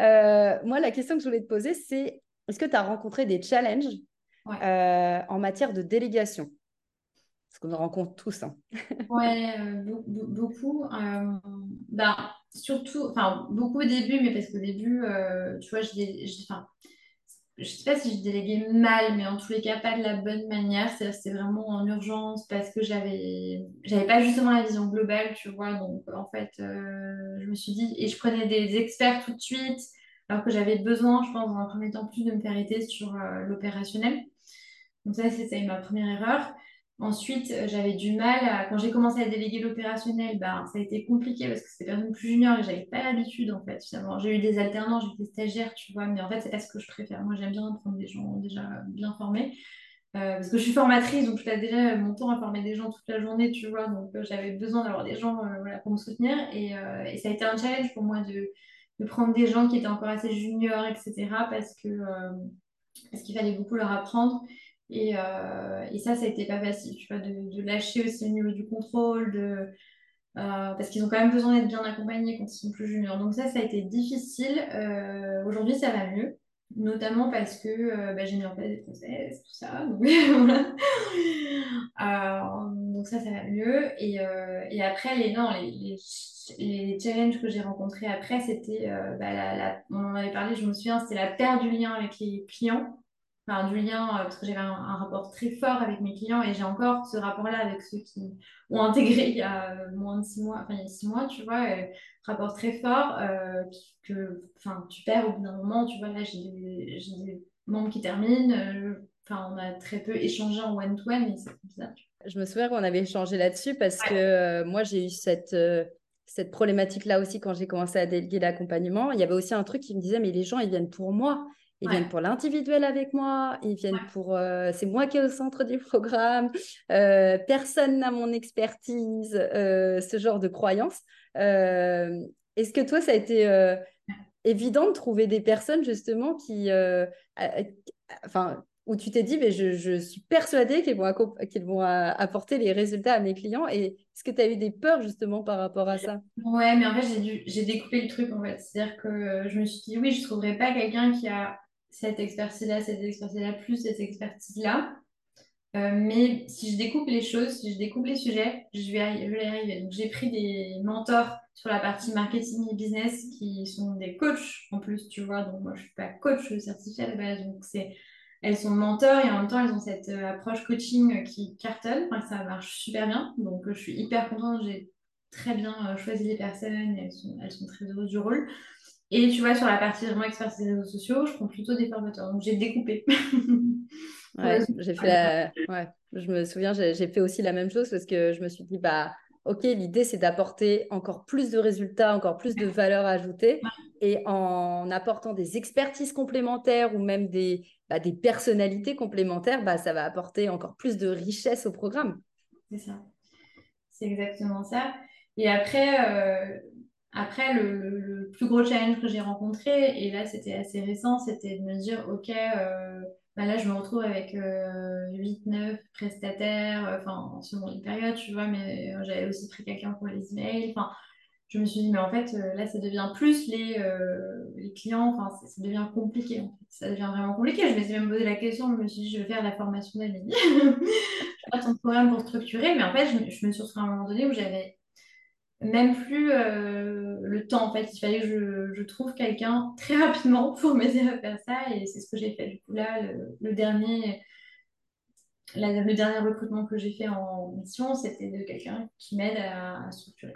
Euh, moi, la question que je voulais te poser, c'est est-ce que tu as rencontré des challenges euh, en matière de délégation? Ce qu'on rencontre tous. Hein. ouais, euh, beaucoup. Euh, ben, surtout, enfin, beaucoup au début, mais parce qu'au début, euh, tu vois, je, je sais pas si je déléguais mal, mais en tous les cas, pas de la bonne manière. C'était vraiment en urgence parce que j'avais, j'avais pas justement la vision globale, tu vois. Donc, en fait, je me suis dit, et je prenais des experts tout de suite, alors que j'avais besoin, je pense, dans un premier temps, plus de me faire aider sur l'opérationnel. Donc, ça, c'était ma première erreur. Ensuite, euh, j'avais du mal, quand j'ai commencé à déléguer l'opérationnel, ben, ça a été compliqué parce que c'était personne plus junior et j'avais pas l'habitude en fait. Finalement, j'ai eu des alternants, j'ai eu des stagiaires, tu vois, mais en fait, c'est pas ce que je préfère. Moi, j'aime bien prendre des gens déjà bien formés. Euh, parce que je suis formatrice, donc je fais déjà mon temps à former des gens toute la journée, tu vois. Donc euh, j'avais besoin d'avoir des gens voilà, pour me soutenir. Et, et, ça a été un challenge pour moi de, de, prendre des gens qui étaient encore assez juniors, etc. Parce que parce qu'il fallait beaucoup leur apprendre. Et, euh, et, ça, ça a été pas facile, tu vois, de, de, lâcher aussi au niveau du contrôle, de, euh, parce qu'ils ont quand même besoin d'être bien accompagnés quand ils sont plus juniors. Donc ça, ça a été difficile. Euh, aujourd'hui, ça va mieux, notamment parce que bah, j'ai mis en place des process, tout ça. Donc, voilà. donc ça, ça va mieux. Et, et après, les, non, les, les, challenges que j'ai rencontrés après, c'était, bah, on en avait parlé, je me souviens, c'était la perte du lien avec les clients du lien, euh, parce que j'avais un, rapport très fort avec mes clients et j'ai encore ce rapport-là avec ceux qui ont intégré il y a euh, moins de six mois, enfin il y a six mois, tu vois, rapport très fort euh, que enfin, tu perds au bout d'un moment, tu vois, là j'ai des, des, membres qui terminent, enfin on a très peu échangé en one-to-one, mais c'est comme ça. Je me souviens qu'on avait échangé là-dessus parce que moi j'ai eu cette cette problématique-là aussi quand j'ai commencé à déléguer l'accompagnement. Il y avait aussi un truc qui me disait, mais les gens, ils viennent pour moi. Ils viennent pour l'individuel avec moi, ils viennent pour... Euh, c'est moi qui est au centre du programme, euh, personne n'a mon expertise, euh, ce genre de croyances. Est-ce que toi, ça a été évident de trouver des personnes justement qui... enfin, où tu t'es dit, mais je, suis persuadée qu'ils vont, qu'ils vont apporter les résultats à mes clients. Et est-ce que tu as eu des peurs justement par rapport à ça? Ouais, mais en fait, j'ai, j'ai découpé le truc en fait. C'est-à-dire que je me suis dit, oui, je ne trouverai pas quelqu'un qui a cette expertise-là, cette expertise-là, plus cette expertise-là. Euh, mais si je découpe les choses, si je découpe les sujets, je vais, y, arriver. Donc, j'ai pris des mentors sur la partie marketing et business qui sont des coachs en plus, tu vois. Donc, moi, je ne suis pas coach certifié à la base. Donc, c'est, elles sont mentors et en même temps, elles ont cette euh, approche coaching qui cartonne. Enfin, ça marche super bien. Donc, je suis hyper contente. J'ai très bien euh, choisi les personnes. elles sont, elles sont très heureuses du rôle. Et tu vois, sur la partie vraiment expertise des réseaux sociaux, je prends plutôt des formateurs. Donc, j'ai découpé. ouais, j'ai fait ouais, je me souviens, j'ai fait aussi la même chose parce que je me suis dit, bah, OK, l'idée, c'est d'apporter encore plus de résultats, encore plus de valeur ajoutée. Et en apportant des expertises complémentaires ou même des, bah, des personnalités complémentaires, bah, ça va apporter encore plus de richesse au programme. C'est ça. C'est exactement ça. Et après, euh, après, le, plus gros challenge que j'ai rencontré, et là c'était assez récent, c'était de me dire, OK, euh, bah là je me retrouve avec 8-9 euh, prestataires, euh, enfin selon les périodes, tu vois, mais j'avais aussi pris quelqu'un pour les emails. Enfin, je me suis dit, mais en fait, là ça devient plus les, clients, enfin ça, devient compliqué. Ça devient vraiment compliqué. Je me suis même posé la question, je me suis dit, je vais faire la formation d'Amélie. je vais pas ton programme pour structurer, mais en fait, je, je me suis retrouvée à un moment donné où j'avais même plus euh, le temps en fait. Il fallait que je, trouve quelqu'un très rapidement pour m'aider à faire ça et c'est ce que j'ai fait. Du coup là, le, dernier, le dernier recrutement que j'ai fait en mission, c'était de quelqu'un qui m'aide à, structurer.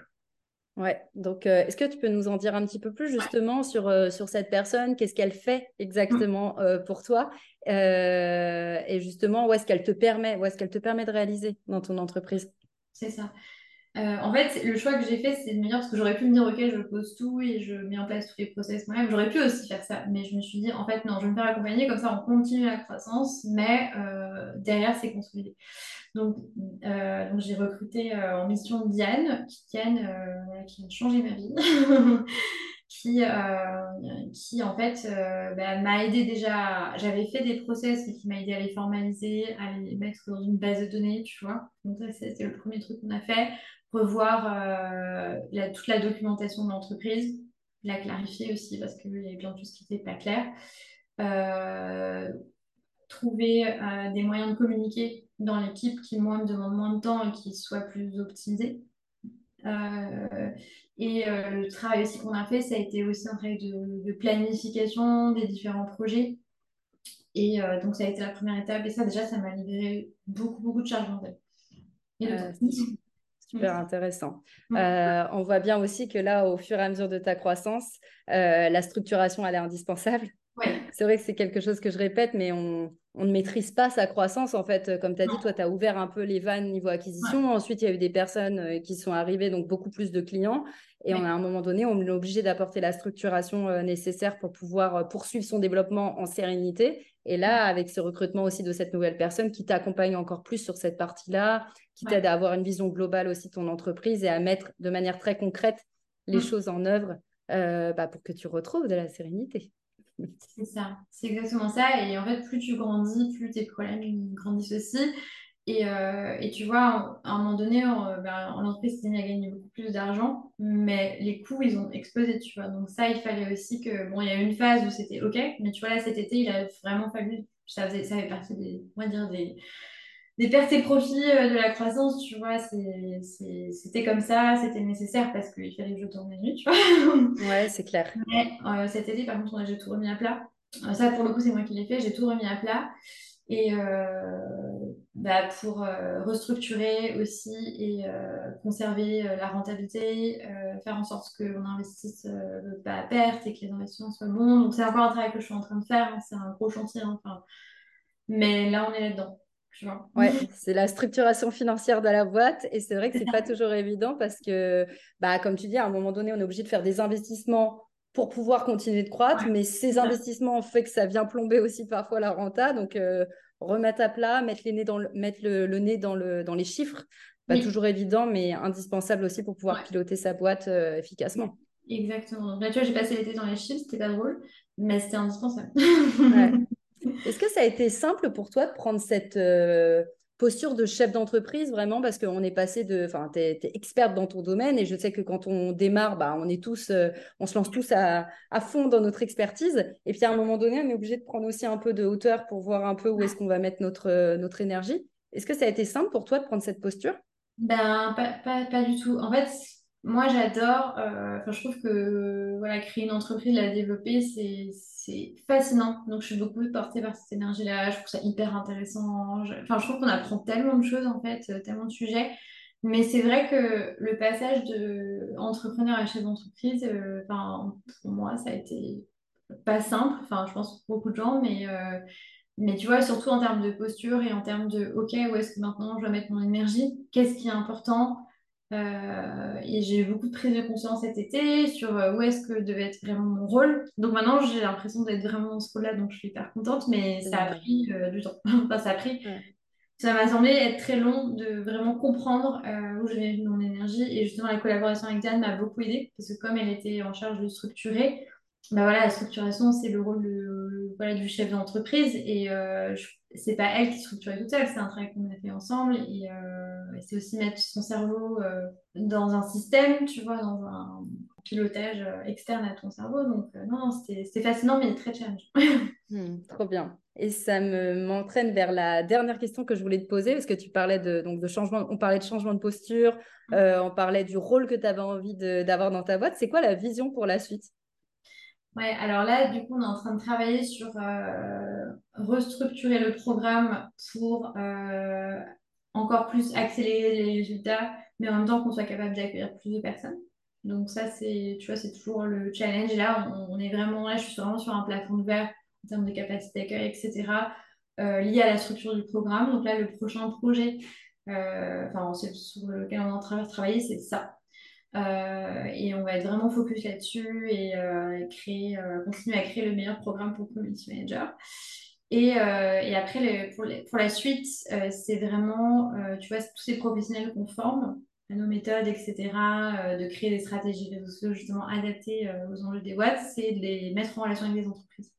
Ouais, donc euh, est-ce que tu peux nous en dire un petit peu plus justement sur, euh, sur cette personne? Qu'est-ce qu'elle fait exactement euh, pour toi? Et justement, où est-ce qu'elle te permet, où est-ce qu'elle te permet de réaliser dans ton entreprise? C'est ça. En fait, le choix que j'ai fait, c'est de me dire, parce que j'aurais pu me dire, OK, je pose tout et je mets en place tous les process moi-même. J'aurais pu aussi faire ça, mais je me suis dit, en fait, non, je vais me faire accompagner, comme ça, on continue la croissance, mais derrière, c'est consolidé. Donc, euh, donc j'ai recruté euh, en mission Diane, qui, euh, qui a changé ma vie, qui, qui en fait bah, m'a aidé déjà. J'avais fait des process, mais qui m'a aidé à les formaliser, à les mettre dans une base de données, tu vois. Donc, ça, c'était le premier truc qu'on a fait. Revoir toute la documentation de l'entreprise, la clarifier aussi, parce qu'il y avait plein de choses qui n'étaient pas claires. trouver des moyens de communiquer dans l'équipe qui, moi, me demande moins de temps et qui soit plus optimisé. Euh, et euh, le travail aussi qu'on a fait, ça a été aussi un travail de, planification des différents projets. Et euh, donc, ça a été la première étape. Et ça, déjà, ça m'a libéré beaucoup, beaucoup de charges mentales. Super intéressant. on voit bien aussi que là, au fur et à mesure de ta croissance, la structuration, elle est indispensable. C'est vrai que c'est quelque chose que je répète, mais on, on ne maîtrise pas sa croissance. En fait, comme tu as dit, toi, tu as ouvert un peu les vannes niveau acquisition. Ensuite, il y a eu des personnes euh, qui sont arrivées, donc beaucoup plus de clients. Et on, à un moment donné, on est obligé d'apporter la structuration euh, nécessaire pour pouvoir euh, poursuivre son développement en sérénité. Et là, avec ce recrutement aussi de cette nouvelle personne qui t'accompagne encore plus sur cette partie-là, qui t'aide à avoir une vision globale aussi de ton entreprise et à mettre de manière très concrète les mm. choses en œuvre bah, pour que tu retrouves de la sérénité. C'est ça, c'est exactement ça. Et en fait, plus tu grandis, plus tes problèmes grandissent aussi. Et, euh, et, tu vois, à un moment donné, ben, en entreprise, c'est à gagner beaucoup plus d'argent, mais les coûts, ils ont explosé, tu vois. Donc ça, il fallait aussi que... Bon, il y a eu une phase où c'était OK, mais tu vois, là, cet été, il a vraiment fallu... Ça, faisait, ça fait partie des, on va dire, des, des pertes et profits euh, de la croissance, tu vois, c'était comme ça, c'était nécessaire parce qu'il fallait que je tourne les nuits, tu vois. Ouais, c'est clair. Mais euh, cet été, par contre, j'ai tout remis à plat. Euh, ça, pour le coup, c'est moi qui l'ai fait, j'ai tout remis à plat. Et bah, pour restructurer aussi et conserver la rentabilité, faire en sorte qu'on investisse pas à perte et que les investissements soient bons. Donc, c'est encore un travail que je suis en train de faire, hein, c'est un gros chantier. Hein, mais là, on est là-dedans. Ouais, c'est la structuration financière de la boîte et c'est vrai que c'est pas toujours évident parce que, bah, comme tu dis, à un moment donné, on est obligé de faire des investissements pour pouvoir continuer de croître, mais ces investissements ont fait que ça vient plomber aussi parfois la renta. Donc, euh, remettre à plat, mettre, les nez dans le, mettre le, nez dans, le, dans les chiffres, pas toujours évident, mais indispensable aussi pour pouvoir piloter sa boîte euh, efficacement. Exactement. Là, tu vois, j'ai passé l'été dans les chiffres, c'était pas drôle, mais c'était indispensable. Est-ce que ça a été simple pour toi de prendre cette euh, posture de chef d'entreprise vraiment parce qu'on est passé de, enfin, tu es, experte dans ton domaine et je sais que quand on démarre, bah, on est tous, euh, on se lance tous à, fond dans notre expertise et puis à un moment donné, on est obligé de prendre aussi un peu de hauteur pour voir un peu où est-ce qu'on va mettre notre, euh, notre énergie. Est-ce que ça a été simple pour toi de prendre cette posture? Ben, pas, pas, pas du tout. En fait, moi, j'adore. Euh, je trouve que voilà, créer une entreprise, la développer, c'est fascinant. Donc, je suis beaucoup portée par cette énergie-là. Je trouve ça hyper intéressant. Je, enfin, je trouve qu'on apprend tellement de choses, en fait, euh, tellement de sujets. Mais c'est vrai que le passage de entrepreneur à chef d'entreprise, euh, pour moi, ça a été pas simple. Enfin, je pense pour beaucoup de gens, mais, mais tu vois, surtout en termes de posture et en termes de OK, où est-ce que maintenant je dois mettre mon énergie? Qu'est-ce qui est important? Euh, et j'ai eu beaucoup de prise de conscience cet été sur euh, où est-ce que devait être vraiment mon rôle. Donc maintenant, j'ai l'impression d'être vraiment dans ce rôle-là, donc je suis hyper contente, mais ça a pris euh, du temps. enfin, ça a pris. Ça m'a semblé être très long de vraiment comprendre où j'avais mis mon énergie. Et justement, la collaboration avec Diane m'a beaucoup aidée, parce que comme elle était en charge de structurer, bah voilà, la structuration, c'est le rôle de, voilà, du chef d'entreprise. Et je c'est pas elle qui structurait toute seule, c'est un travail qu'on a fait ensemble. Et, euh, c'est aussi mettre son cerveau euh, dans un système, tu vois, dans un pilotage euh, externe à ton cerveau. Donc, non, c'était fascinant, mais très challenge. Hmm, trop bien. Et ça me m'entraîne vers la dernière question que je voulais te poser, parce que tu parlais de, donc de changement, on parlait de changement de posture, mm. on parlait du rôle que tu avais envie d'avoir dans ta boîte. C'est quoi la vision pour la suite? Ouais, alors là, du coup, on est en train de travailler sur euh, restructurer le programme pour euh, encore plus accélérer les résultats, mais en même temps qu'on soit capable d'accueillir plus de personnes. Donc ça, c'est, tu vois, c'est toujours le challenge. Là, on, est vraiment, là, je suis vraiment sur un plafond de verre en termes de capacité d'accueil, etc., euh, lié à la structure du programme. Donc là, le prochain projet, enfin, sur lequel on est en train de travailler, c'est ça. Euh, et on va être vraiment focus là-dessus et créer, continuer à créer le meilleur programme pour community manager. Et, après, pour, la suite, c'est vraiment, tu vois, tous ces professionnels qu'on forme, nos méthodes, etc., euh, de créer des stratégies réseaux sociaux justement adaptées euh, aux enjeux des boîtes, c'est de les mettre en relation avec des entreprises.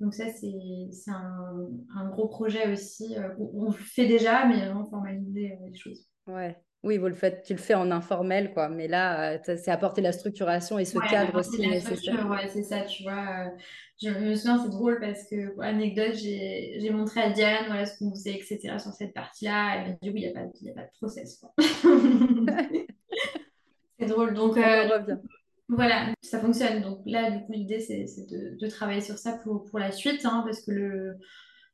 Donc ça, c'est un, un, gros projet aussi. Euh, on, le fait déjà, mais vraiment formaliser les choses. Ouais. Oui, vous le faites, tu le fais en informel, quoi. Mais là, c'est apporter la structuration et ce cadre aussi nécessaire. Ouais, c'est ça, tu vois. Je me souviens, c'est drôle parce que, anecdote, j'ai montré à Diane voilà, ce qu'on faisait, etc. sur cette partie-là. Elle m'a dit oui, il n'y a, pas, a pas de process. c'est drôle. Donc, euh, voilà, ça fonctionne. Donc là, du coup, l'idée, c'est de, de, travailler sur ça pour, pour la suite hein, parce que le,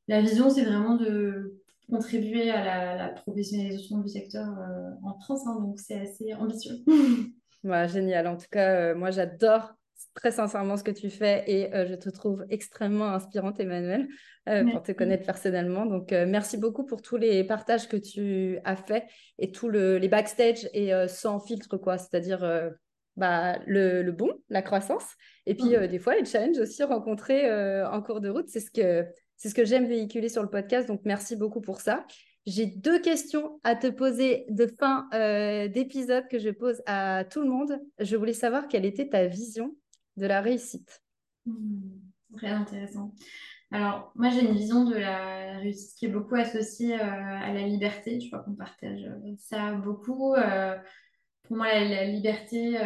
la vision, c'est vraiment de contribuer à la, professionnalisation du secteur euh, en France. Hein, donc, c'est assez ambitieux. ouais, génial. En tout cas, euh, moi, j'adore très sincèrement ce que tu fais et euh, je te trouve extrêmement inspirante, Emmanuel, euh, pour te connaître personnellement. Donc, euh, merci beaucoup pour tous les partages que tu as faits et tous le, les backstage et sans filtre, quoi. C'est-à-dire bah, le, le, bon, la croissance, et puis des fois les challenges aussi rencontrés en cours de route. C'est ce que, c'est ce que j'aime véhiculer sur le podcast. Donc, merci beaucoup pour ça. J'ai deux questions à te poser de fin d'épisode que je pose à tout le monde. Je voulais savoir quelle était ta vision de la réussite hmm, Très intéressant. Alors, moi, j'ai une vision de la réussite qui est beaucoup associée euh, à la liberté. Je crois qu'on partage euh, ça beaucoup. Euh, pour moi, la, liberté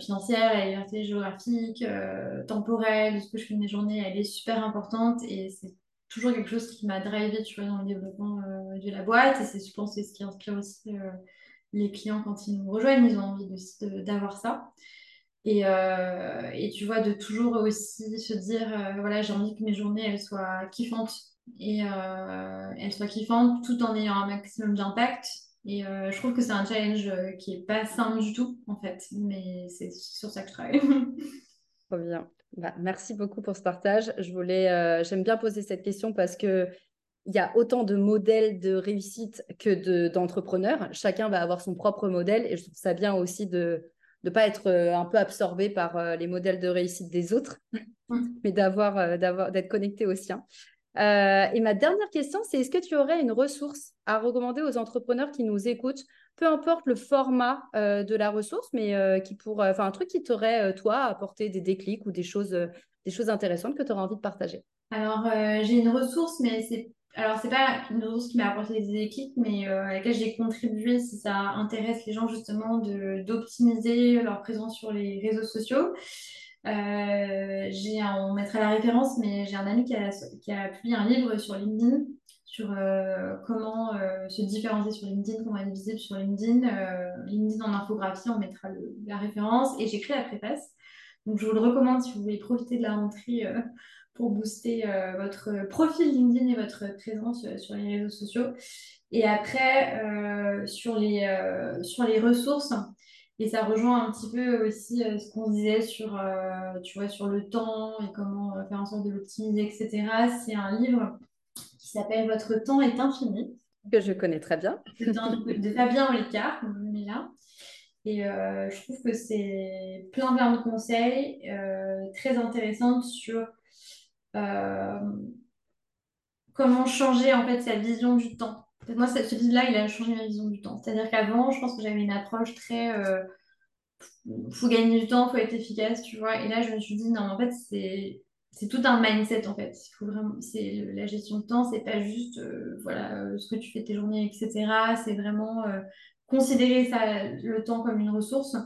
financière, la liberté géographique, temporelle, ce que je fais de mes journées, elle est super importante et c'est toujours quelque chose qui m'a drivé, dans le développement de la boîte. Et c'est, je pense, c'est ce qui inspire aussi les clients quand ils nous rejoignent. Ils ont envie d'avoir ça. Et, euh, et, tu vois, de toujours aussi se dire, euh, voilà, j'ai envie que mes journées, elles soient kiffantes. Et euh, elles soient kiffantes tout en ayant un maximum d'impact. Et je trouve que c'est un challenge qui n'est pas simple du tout, en fait. Mais c'est sur ça que je travaille. Bah, merci beaucoup pour ce partage. Je voulais, j'aime bien poser cette question parce que il y a autant de modèles de réussite que d'entrepreneurs. Chacun va avoir son propre modèle et je trouve ça bien aussi de, de pas être euh, un peu absorbé par euh, les modèles de réussite des autres, mais d'avoir, euh, d'avoir, d'être connecté au sien. et ma dernière question, c'est est-ce que tu aurais une ressource à recommander aux entrepreneurs qui nous écoutent, peu importe le format de la ressource, mais qui pour, enfin un truc qui t'aurait toi apporté des déclics ou des choses, des choses intéressantes que tu aurais envie de partager. Alors j'ai une ressource, mais c'est alors, c'est pas une ressource qui m'a apporté des équipes, mais euh, à laquelle j'ai contribué si ça intéresse les gens justement d'optimiser leur présence sur les réseaux sociaux. Euh, j'ai on mettra la référence, mais j'ai un ami qui a, qui a publié un livre sur LinkedIn sur euh, comment se différencier sur LinkedIn, comment être visible sur LinkedIn. LinkedIn en infographie, on mettra la référence. Et créé la préface. Donc je vous le recommande si vous voulez profiter de la rentrée pour booster euh, votre profil LinkedIn et votre présence euh, sur les réseaux sociaux. Et après, euh, sur, les, sur les ressources, et ça rejoint un petit peu aussi ce qu'on disait sur, tu vois, sur le temps et comment faire en sorte de l'optimiser, etc. C'est un livre qui s'appelle Votre temps est infini. Que je connais très bien. de, Fabien Olicard, là. Et je trouve que c'est plein plein de conseils très intéressants sur euh, comment changer en fait sa vision du temps. Moi, ce livre-là, il a changé ma vision du temps. C'est-à-dire qu'avant, je pense que j'avais une approche très euh, faut gagner du temps, faut être efficace, tu vois. Et là, je me suis dit, non, en fait, c'est c'est tout un mindset en fait. Faut vraiment, c'est la gestion de temps, c'est pas juste euh, voilà euh, ce que tu fais tes journées, etc. C'est vraiment considérer ça, le temps comme une ressource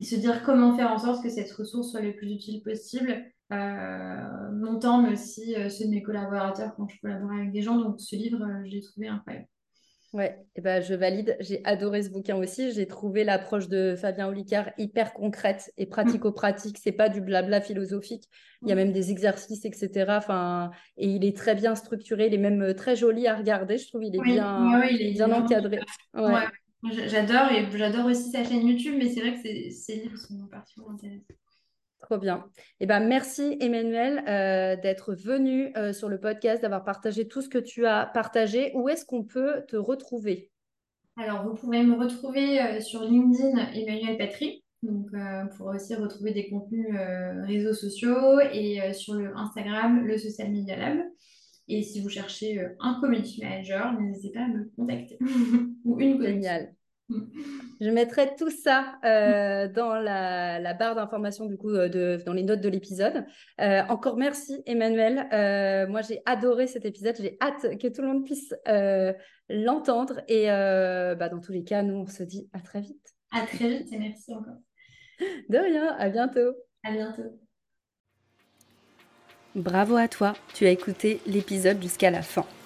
et se dire comment faire en sorte que cette ressource soit le plus utile possible euh, mon temps, mais aussi euh, ceux de mes collaborateurs quand je collabore avec des gens. Donc ce livre, euh, je l'ai trouvé incroyable. Ouais, et ben, je valide. J'ai adoré ce bouquin aussi. J'ai trouvé l'approche de Fabien Olicard hyper concrète et pratico-pratique. C'est pas du blabla philosophique. Il y a même des exercices, etc. Enfin, et il est très bien structuré. Il est même très joli à regarder. Je trouve il est bien, il est bien encadré. Ouais. J'adore et j'adore aussi sa chaîne YouTube, mais c'est vrai que ces livres sont particulièrement intéressants. Trop bien. Eh ben, merci Emmanuel euh, d'être venu euh, sur le podcast, d'avoir partagé tout ce que tu as partagé. Où est-ce qu'on peut te retrouver? Alors, vous pouvez me retrouver euh, sur LinkedIn Emmanuel Patry. Donc, pour aussi retrouver des contenus réseaux sociaux et sur le Instagram, le Social Media Lab. Et si vous cherchez un community manager, n'hésitez pas à me contacter. Ou une Génial. Je mettrai tout ça euh, dans la, barre d'information du coup euh, dans les notes de l'épisode. Euh, encore merci Emmanuel. moi j'ai adoré cet épisode. J'ai hâte que tout le monde puisse l'entendre. Et bah, dans tous les cas, nous on se dit à très vite. À très vite et merci encore. De rien. À bientôt. À bientôt. Bravo à toi. Tu as écouté l'épisode jusqu'à la fin.